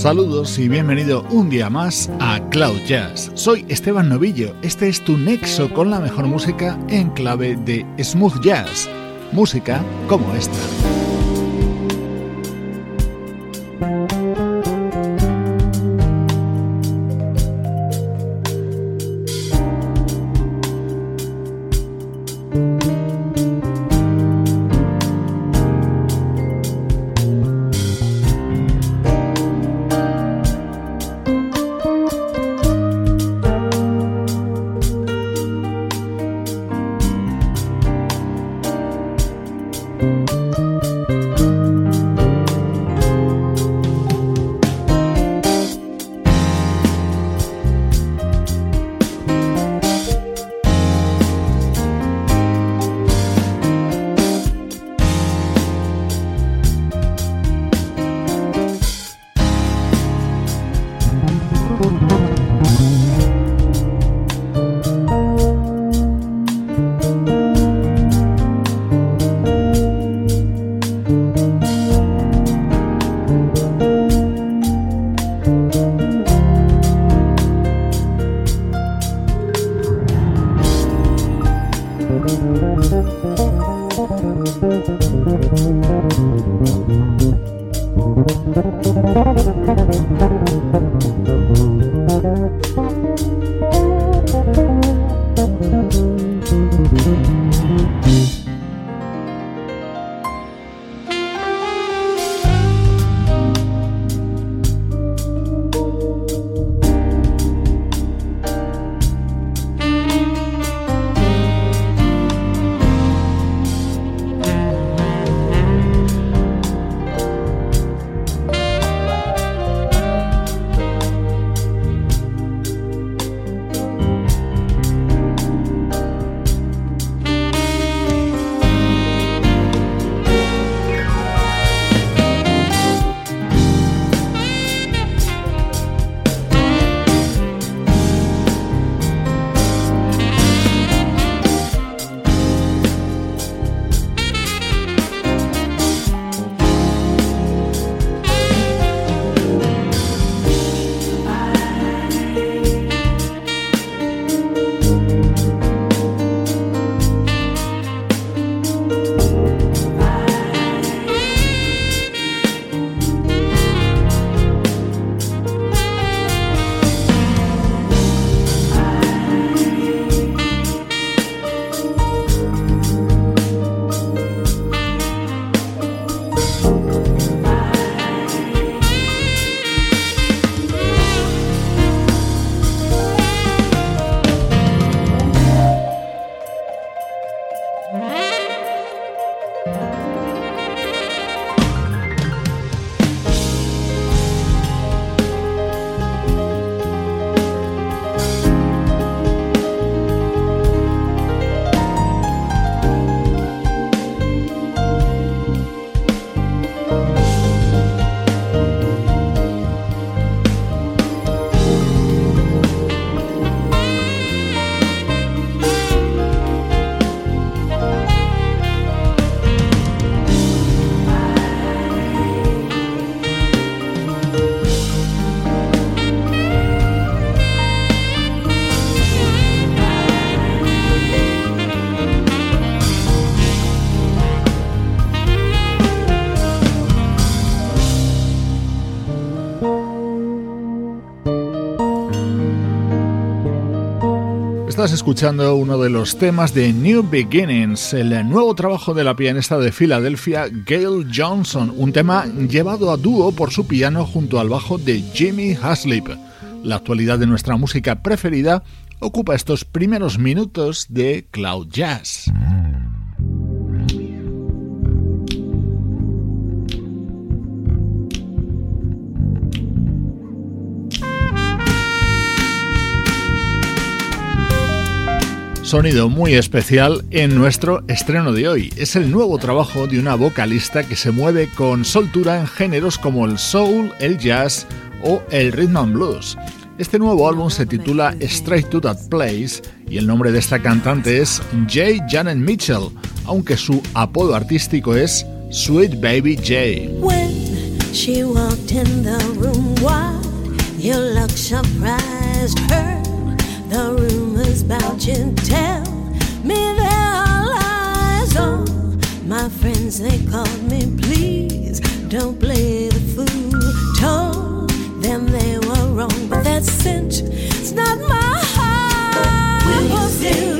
Saludos y bienvenido un día más a Cloud Jazz. Soy Esteban Novillo. Este es tu nexo con la mejor música en clave de smooth jazz. Música como esta. Estás escuchando uno de los temas de New Beginnings, el nuevo trabajo de la pianista de Filadelfia, Gail Johnson, un tema llevado a dúo por su piano junto al bajo de Jimmy Haslip. La actualidad de nuestra música preferida ocupa estos primeros minutos de Cloud Jazz. Sonido muy especial en nuestro estreno de hoy. Es el nuevo trabajo de una vocalista que se mueve con soltura en géneros como el soul, el jazz o el rhythm and blues. Este nuevo álbum se titula Straight to That Place y el nombre de esta cantante es Jay Janet Mitchell, aunque su apodo artístico es Sweet Baby Jay. The rumors about you tell me they're lies. Oh, my friends, they called me, please don't play the fool. Told them they were wrong, but that cinch, it's not my heart. Will you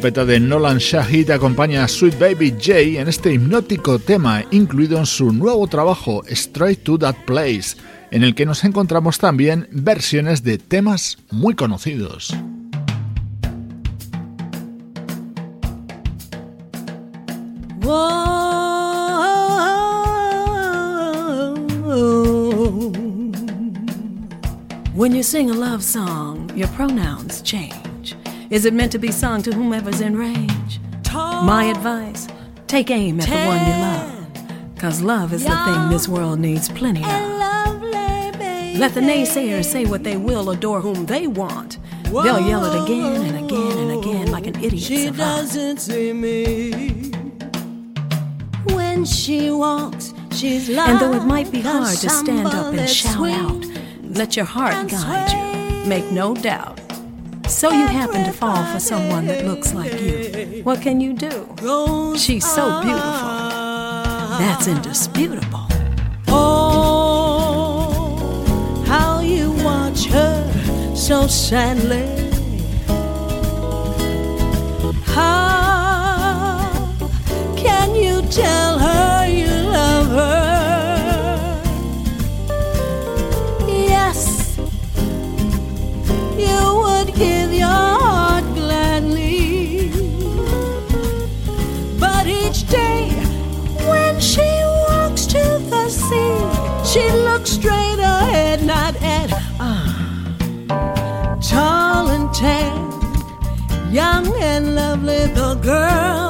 trompeta de Nolan Shahid acompaña a Sweet Baby J en este hipnótico tema incluido en su nuevo trabajo Straight to That Place, en el que nos encontramos también versiones de temas muy conocidos. When you sing a love song, your pronouns change. Is it meant to be sung to whomever's in range? My advice take aim at the one you love. Cause love is the thing this world needs plenty of. Let the naysayers say what they will, adore whom they want. They'll yell it again and again and again like an idiot. She savant. doesn't see me when she walks. She's and though it might be hard to stand up and shout out, let your heart guide you, make no doubt. So you happen to fall for someone that looks like you. What can you do? She's so beautiful. That's indisputable. Oh, how you watch her so sadly. How can you tell lovely. The girl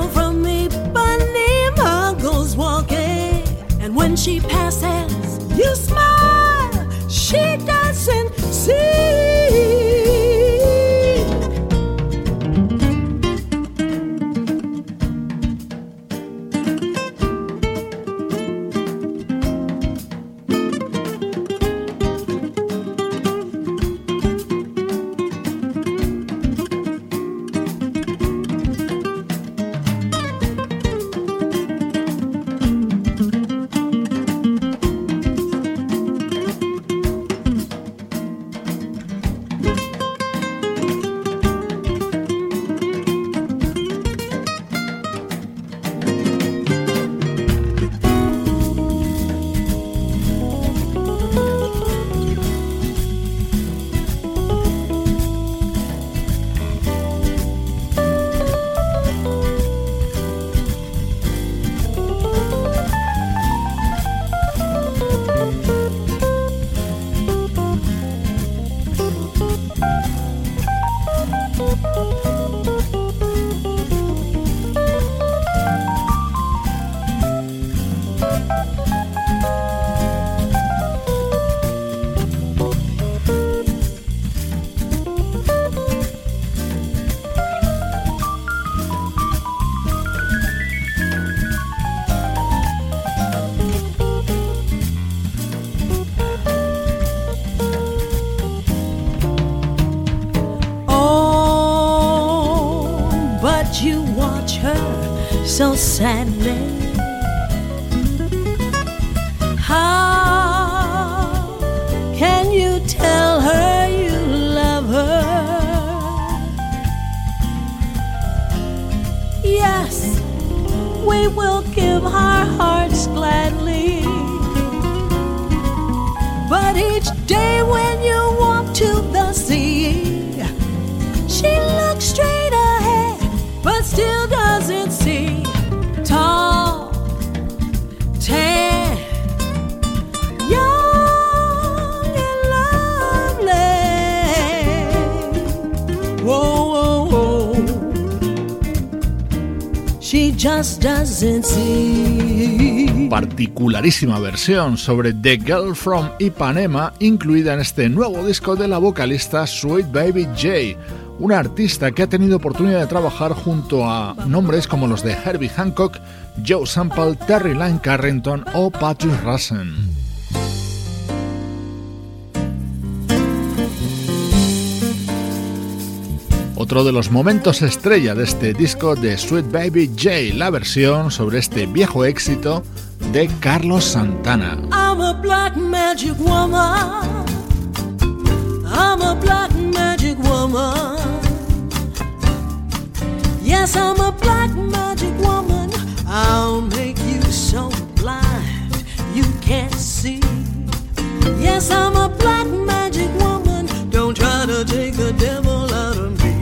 Particularísima versión sobre The Girl from Ipanema incluida en este nuevo disco de la vocalista Sweet Baby J, una artista que ha tenido oportunidad de trabajar junto a nombres como los de Herbie Hancock, Joe Sample, Terry Lyne Carrington o Patrick Russen. otro de los momentos estrella de este disco de Sweet Baby J, la versión sobre este viejo éxito de Carlos Santana. I'm a black magic woman. I'm a black magic woman. Yes, I'm a black magic woman. I'll make you so blind you can't see. Yes, I'm a black magic woman. Don't try to take the devil out of me.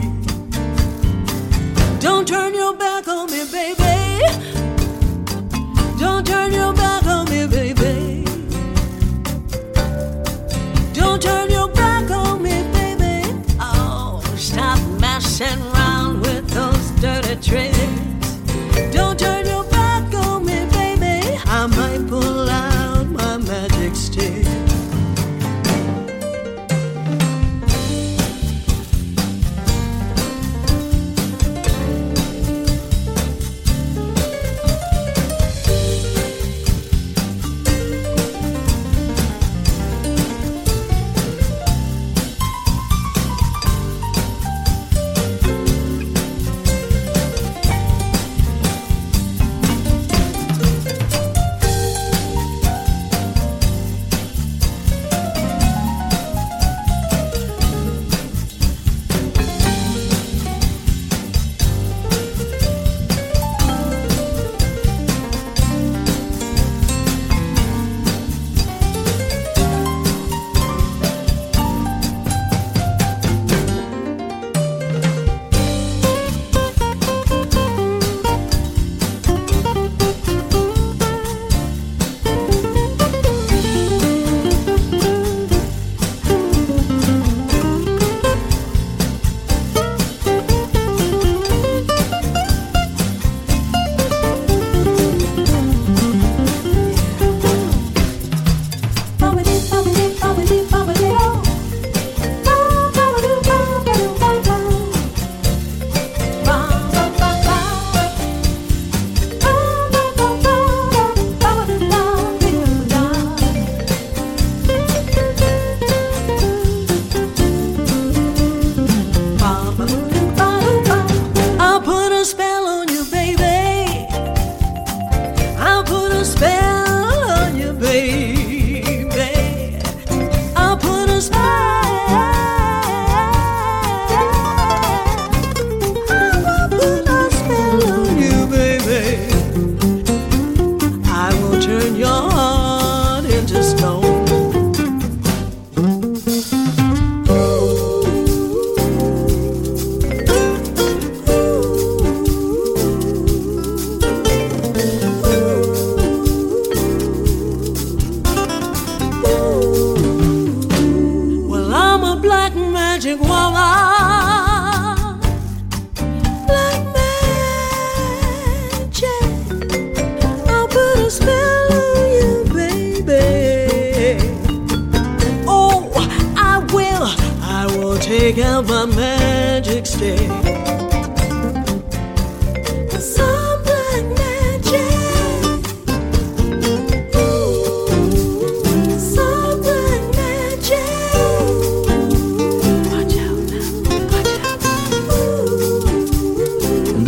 Don't turn your back on me, baby.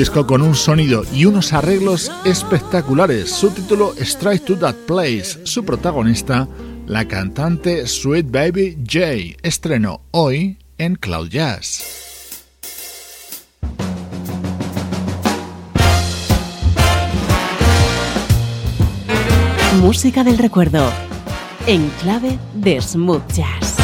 Disco con un sonido y unos arreglos espectaculares. Su título Strike to That Place. Su protagonista, la cantante Sweet Baby J. Estreno hoy en Cloud Jazz. Música del recuerdo. En clave de smooth jazz.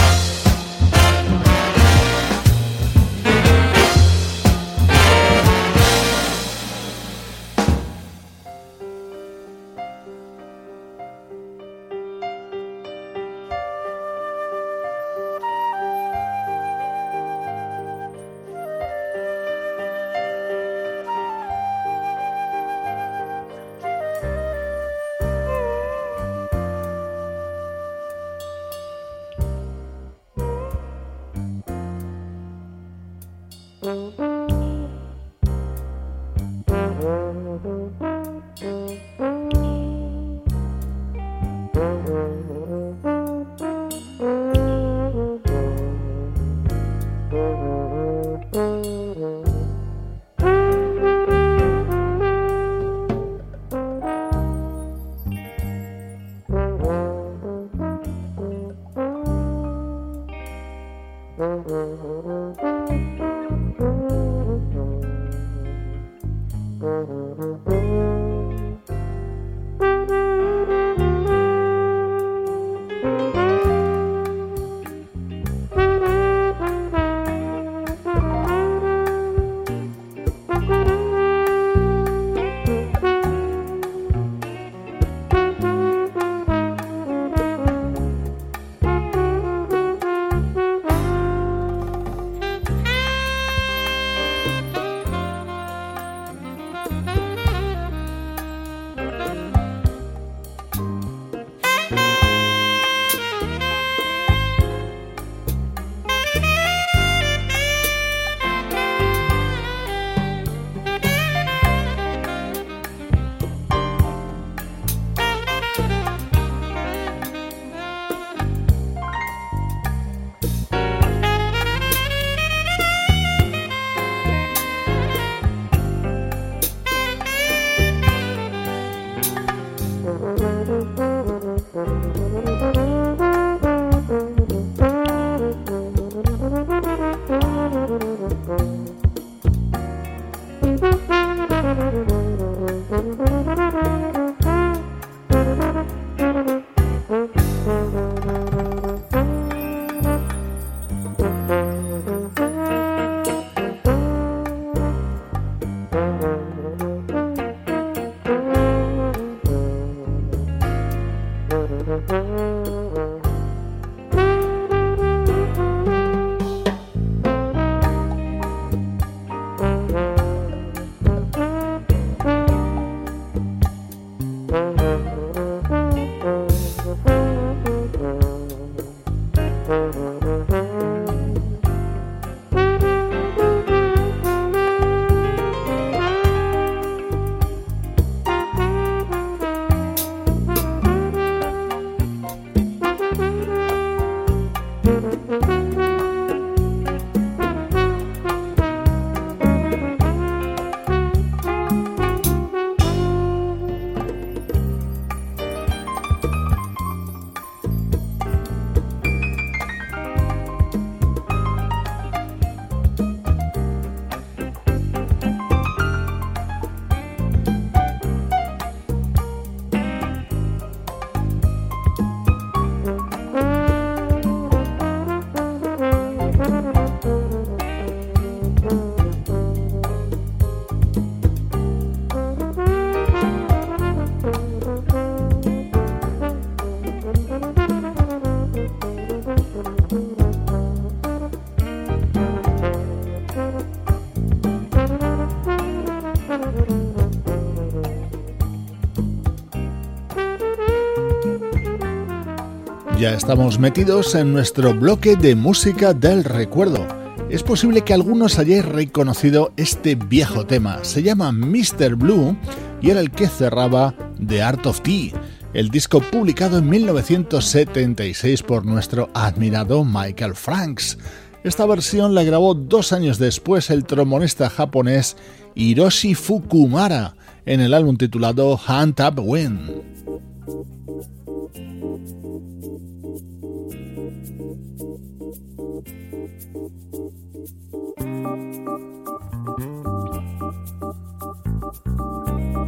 Estamos metidos en nuestro bloque de música del recuerdo. Es posible que algunos hayáis reconocido este viejo tema. Se llama Mr. Blue y era el que cerraba The Art of Tea, el disco publicado en 1976 por nuestro admirado Michael Franks. Esta versión la grabó dos años después el trombonista japonés Hiroshi Fukumara en el álbum titulado Hunt Up Wind.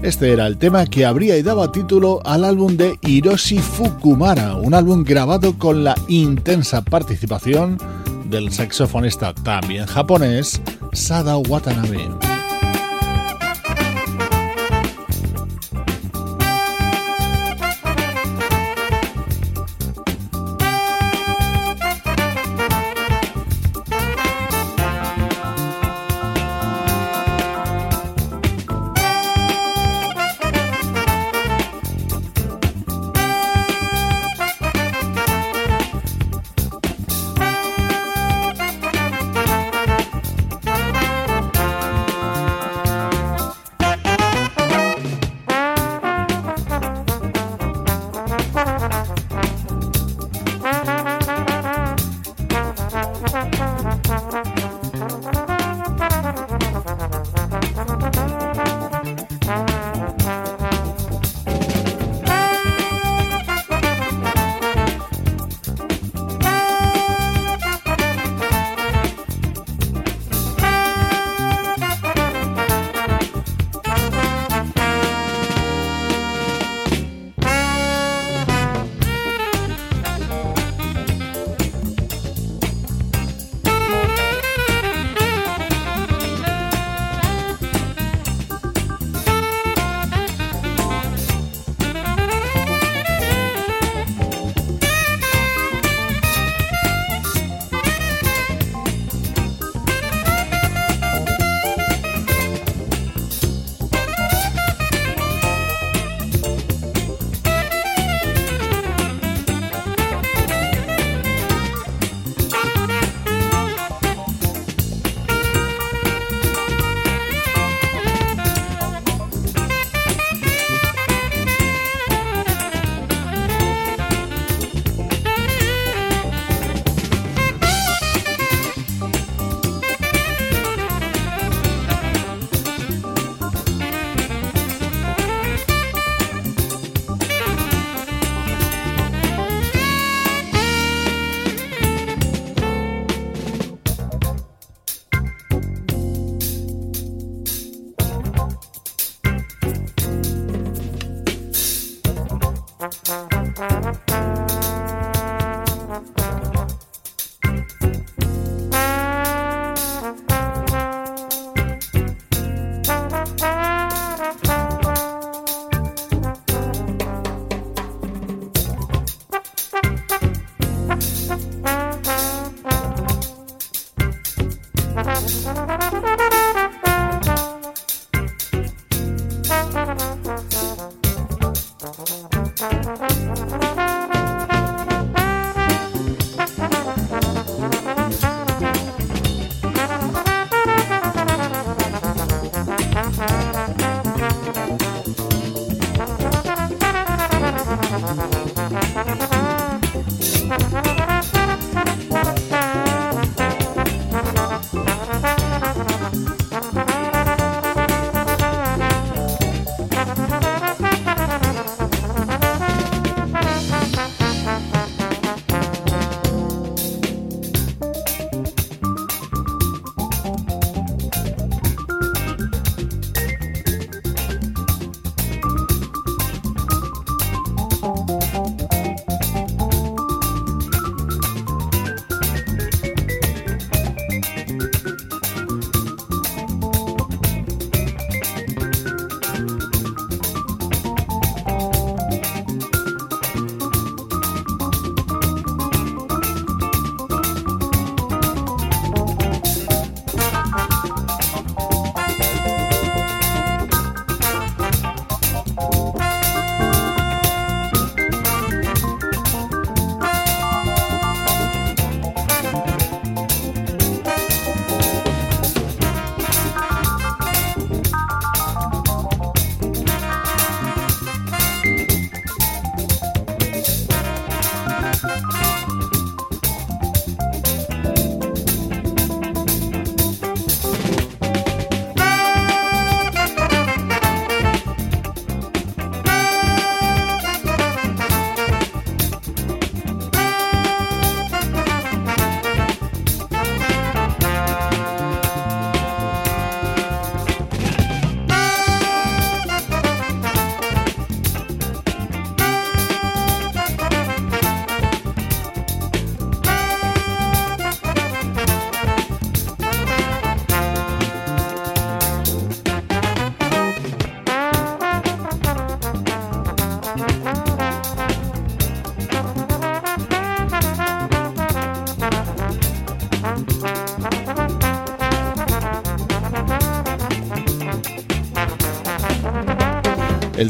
Este era el tema que habría y daba título al álbum de Hiroshi Fukumara, un álbum grabado con la intensa participación del saxofonista también japonés Sada Watanabe.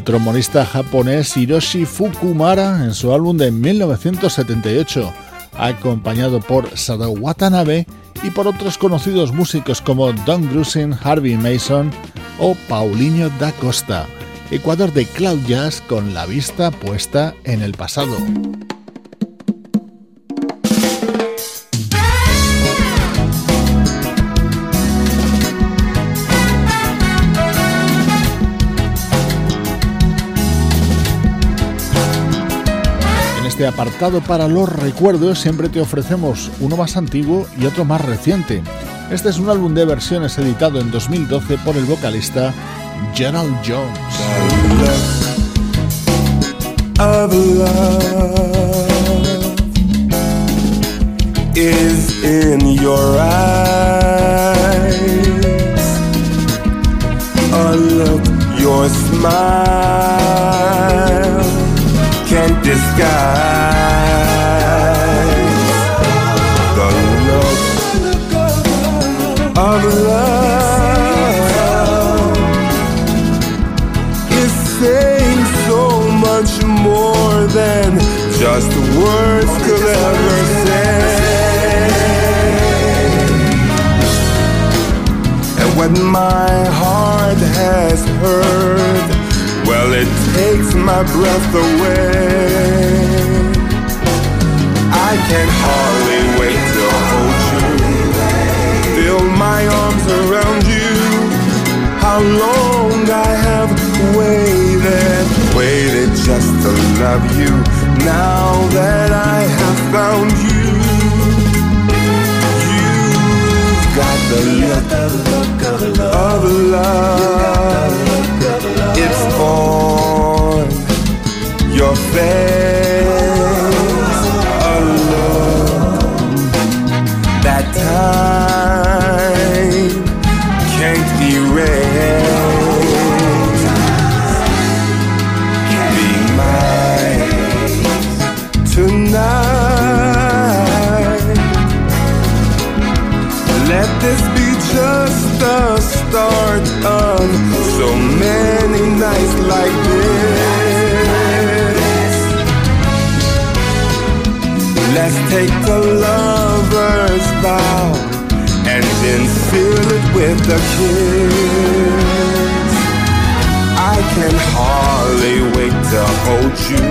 Trombonista japonés Hiroshi Fukumara en su álbum de 1978, acompañado por Sadao Watanabe y por otros conocidos músicos como Don Grusin, Harvey Mason o Paulinho da Costa. Ecuador de Cloud Jazz con la vista puesta en el pasado. Este apartado para los recuerdos siempre te ofrecemos uno más antiguo y otro más reciente. Este es un álbum de versiones editado en 2012 por el vocalista Gerald Jones. Can't disguise the look of love is saying so much more than just words could ever say. And what my heart has heard, well, it takes my breath away. I can hardly wait to hold you, feel my arms around you. How long I have waited, waited just to love you. Now that I have found you, you've got the look of love. Your face alone. That time can't erase. Take the lover's vow and then fill it with a kiss. I can hardly wait to hold you,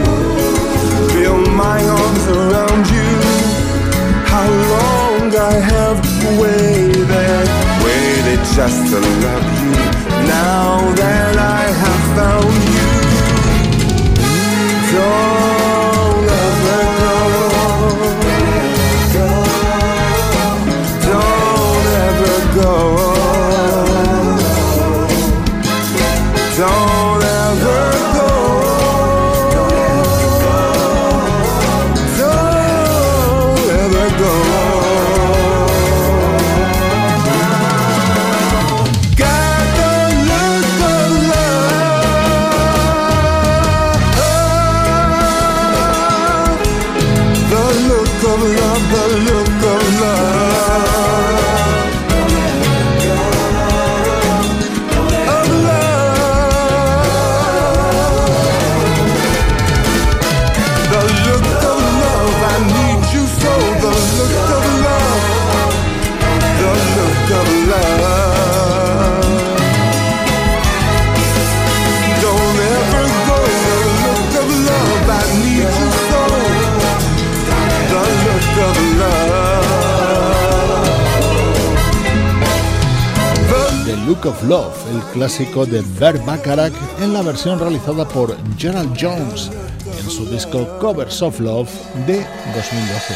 feel my arms around you. How long I have waited, waited just to love you. Now that I have found you, don't Look of Love, el clásico de Bert Bacharach en la versión realizada por Gerald Jones en su disco Covers of Love de 2012.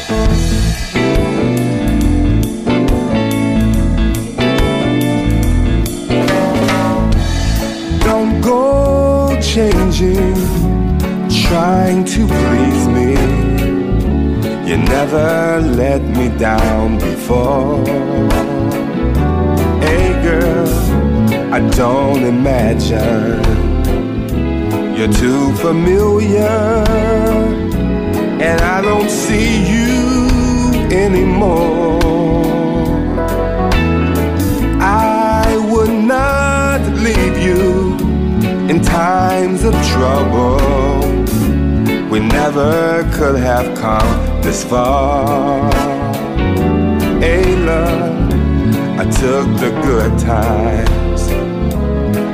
Don't go changing, trying to please me. You never let me down before. Hey girl, I don't imagine you're too familiar, and I don't see you anymore. I would not leave you in times of trouble, we never could have come this far. Love, I took the good times,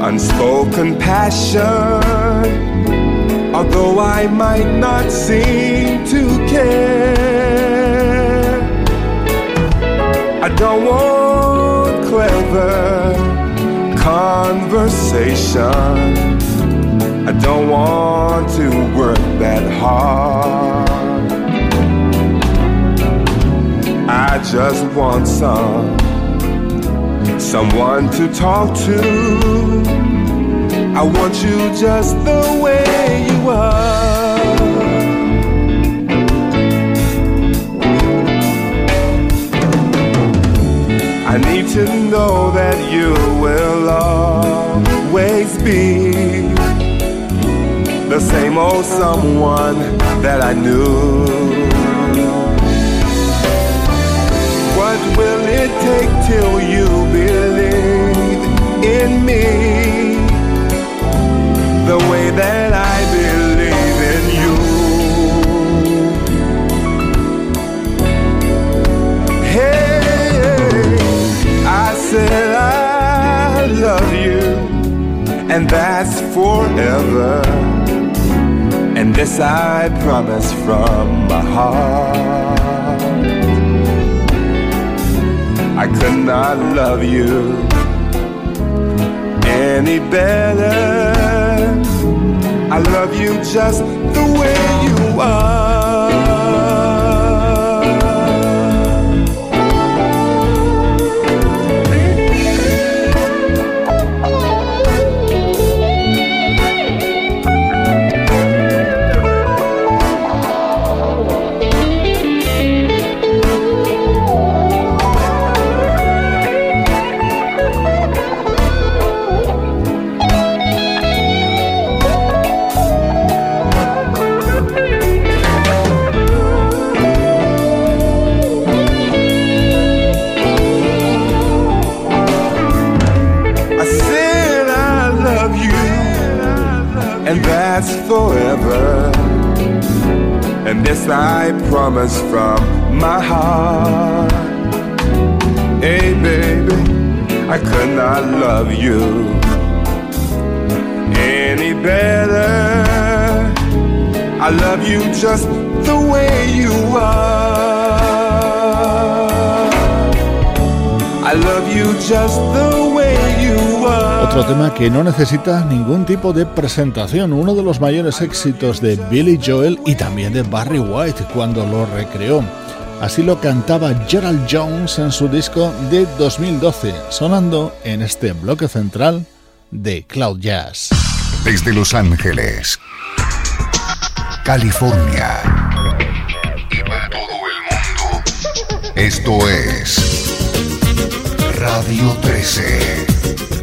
unspoken passion. Although I might not seem to care, I don't want clever conversation. I don't want to work that hard. I just want some someone to talk to. I want you just the way you are. I need to know that you will always be the same old someone that I knew. Will it take till you believe in me the way that I believe in you? Hey I said I love you, and that's forever. And this I promise from my heart. I could not love you any better. I love you just the way you are. Forever. And this I promise from my heart. Hey, baby, I could not love you any better. I love you just the way you are. Otro tema que no necesita ningún tipo de presentación, uno de los mayores éxitos de Billy Joel y también de Barry White cuando lo recreó. Así lo cantaba Gerald Jones en su disco de 2012, sonando en este bloque central de Cloud Jazz. Desde Los Ángeles, California y para todo el mundo, esto es Radio 13.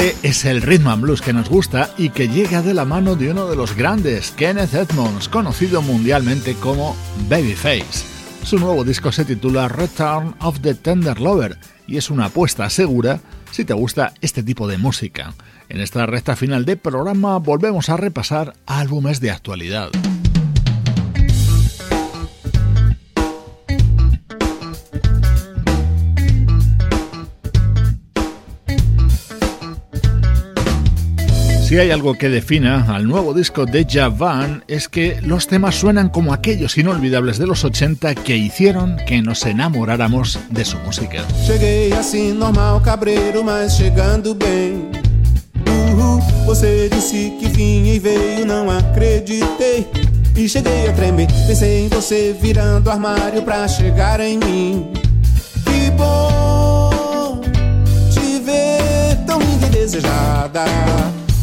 Es el rhythm and blues que nos gusta y que llega de la mano de uno de los grandes, Kenneth Edmonds, conocido mundialmente como Babyface. Su nuevo disco se titula Return of the Tender Lover y es una apuesta segura si te gusta este tipo de música. En esta recta final de programa volvemos a repasar álbumes de actualidad. Si hay algo que defina al nuevo disco de Javan es que los temas suenan como aquellos inolvidables de los 80 que hicieron que nos enamoráramos de su música. Cheguei assim normal, cabreiro, mas chegando bem. Uhul, você disse que vinha e veio, não acreditei. E cheguei a tremer, pensei em você virando armário pra chegar em mim. Que bom te ver tão linda e desejada.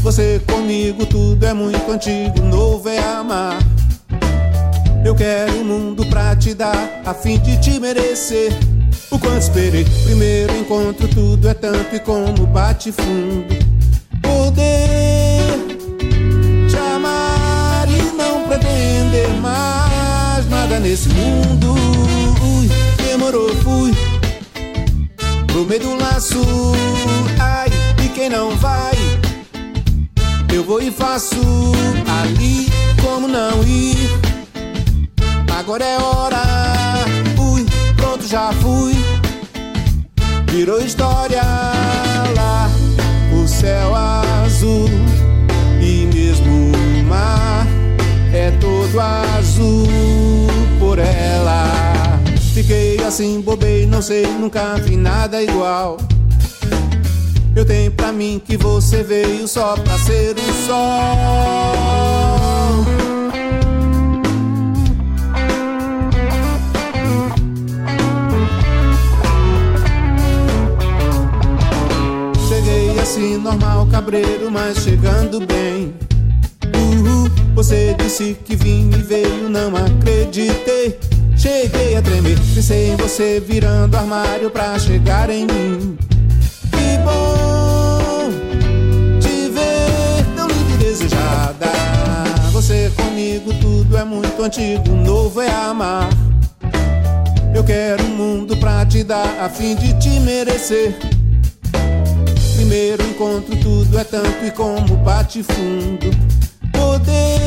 Você comigo tudo é muito antigo, novo é amar. Eu quero o um mundo pra te dar, a fim de te merecer. O quanto esperei, primeiro encontro, tudo é tanto e como bate fundo. Poder te amar e não pretender mais nada nesse mundo. Ui, demorou, fui pro meio do laço. Ai, e quem não vai? Eu vou e faço ali como não ir. Agora é hora, fui, pronto já fui. Virou história lá, o céu azul e mesmo o mar é todo azul por ela. Fiquei assim, bobei, não sei, nunca vi nada igual. Eu tenho pra mim que você veio só pra ser o sol. Cheguei assim, normal, cabreiro, mas chegando bem. Você disse que vinha e veio, não acreditei. Cheguei a tremer, pensei em você virando armário pra chegar em mim. Comigo tudo é muito antigo, novo é amar. Eu quero um mundo pra te dar, a fim de te merecer. Primeiro encontro, tudo é tanto e como bate fundo. Poder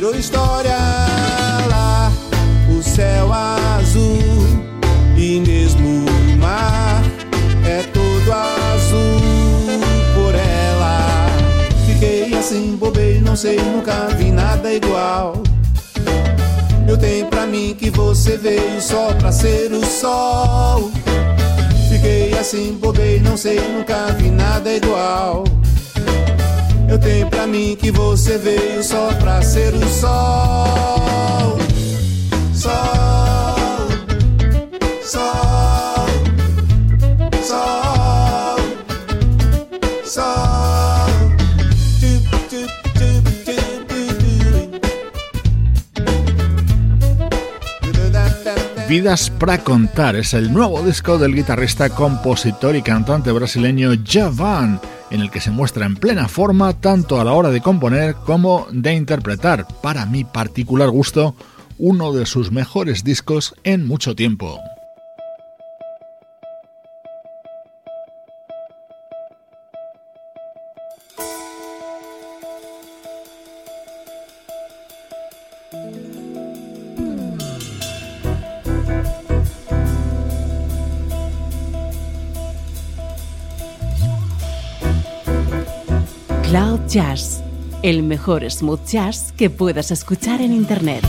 Virou história lá, o céu azul e mesmo o mar é todo azul por ela. Fiquei assim, bobei, não sei, nunca vi nada igual. Eu tenho pra mim que você veio só pra ser o sol. Fiquei assim, bobei, não sei, nunca vi nada igual. Eu tenho pra mim que você veio só pra ser o sol. Sol, sol, sol, sol. Vidas para contar es el nuevo disco del guitarrista, compositor y cantante brasileño Javan, en el que se muestra en plena forma tanto a la hora de componer como de interpretar, para mi particular gusto, uno de sus mejores discos en mucho tiempo. Jazz, el mejor smooth jazz que puedas escuchar en Internet.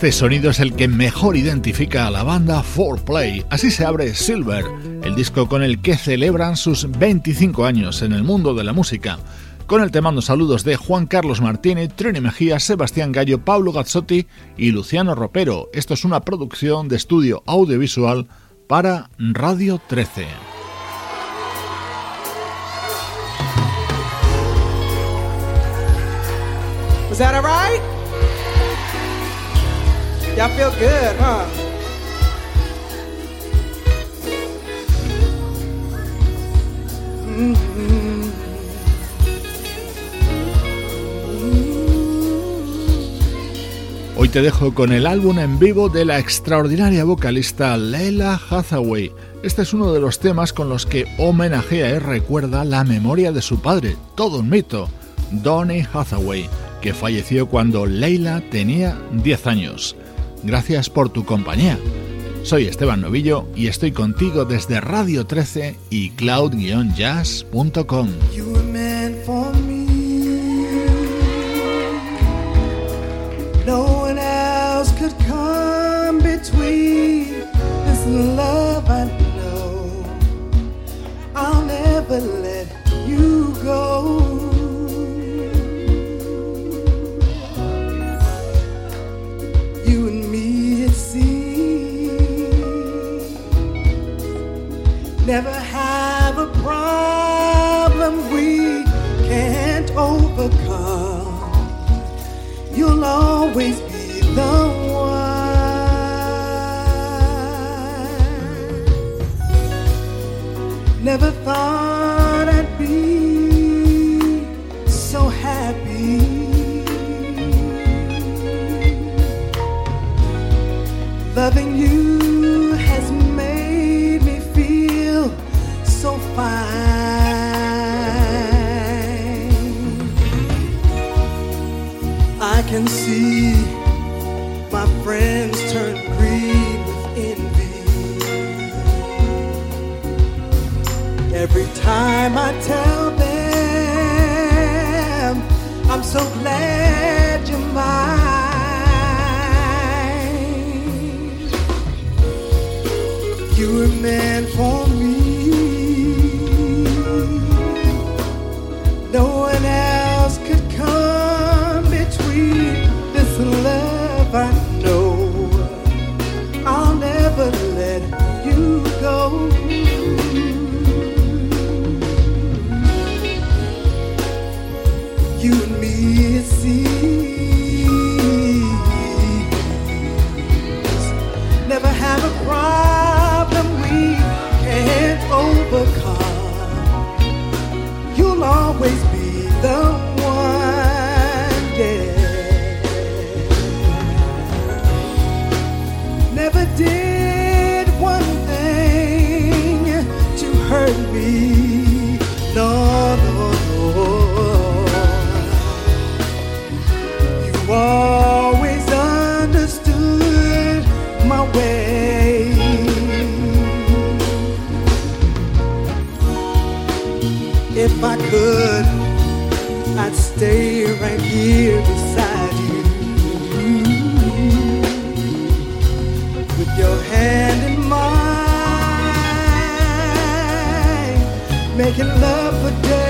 Este sonido es el que mejor identifica a la banda 4Play. Así se abre Silver, el disco con el que celebran sus 25 años en el mundo de la música. Con el te mando saludos de Juan Carlos Martínez, Trini Mejía, Sebastián Gallo, Pablo Gazzotti y Luciano Ropero. Esto es una producción de estudio audiovisual para Radio 13. Y'all feel good, huh? Hoy te dejo con el álbum en vivo de la extraordinaria vocalista Leila Hathaway. Este es uno de los temas con los que homenajea y recuerda la memoria de su padre, todo un mito, Donny Hathaway, que falleció cuando Leila tenía 10 años. Gracias por tu compañía. Soy Esteban Novillo y estoy contigo desde Radio 13 y cloud-jazz.com. Never let you go. Never have a problem we can't overcome. You'll always be the If I could, I'd stay right here beside you. Mm-hmm. With your hand in mine, making love for days.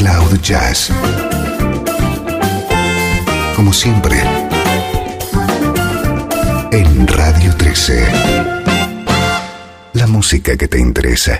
Cloud Jazz. Como siempre, en Radio 13. La música que te interesa.